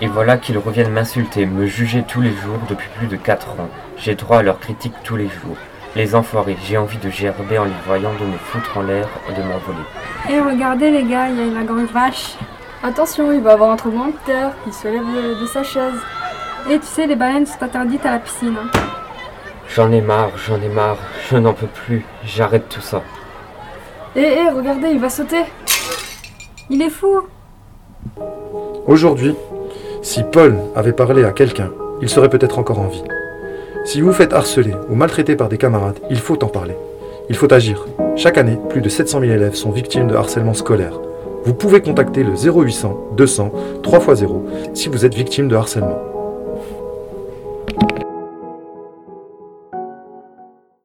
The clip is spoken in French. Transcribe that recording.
Et voilà qu'ils reviennent m'insulter, me juger tous les jours depuis plus de 4 ans. J'ai droit à leurs critiques tous les jours. Les enfoirés, j'ai envie de gerber en les voyant, de me foutre en l'air et de m'envoler. Eh regardez les gars, il y a la grande vache. Attention, il va avoir un tremblement de terre, il se lève de, de sa chaise. Et tu sais, les baleines sont interdites à la piscine. hein. J'en ai marre, j'en ai marre, je n'en peux plus, j'arrête tout ça. Eh, eh, regardez, il va sauter Il est fou Aujourd'hui, si Paul avait parlé à quelqu'un, il serait peut-être encore en vie. Si vous vous faites harceler ou maltraiter par des camarades, il faut en parler. Il faut agir. Chaque année, plus de 700 000 élèves sont victimes de harcèlement scolaire. Vous pouvez contacter le 0800 200 3x0 si vous êtes victime de harcèlement.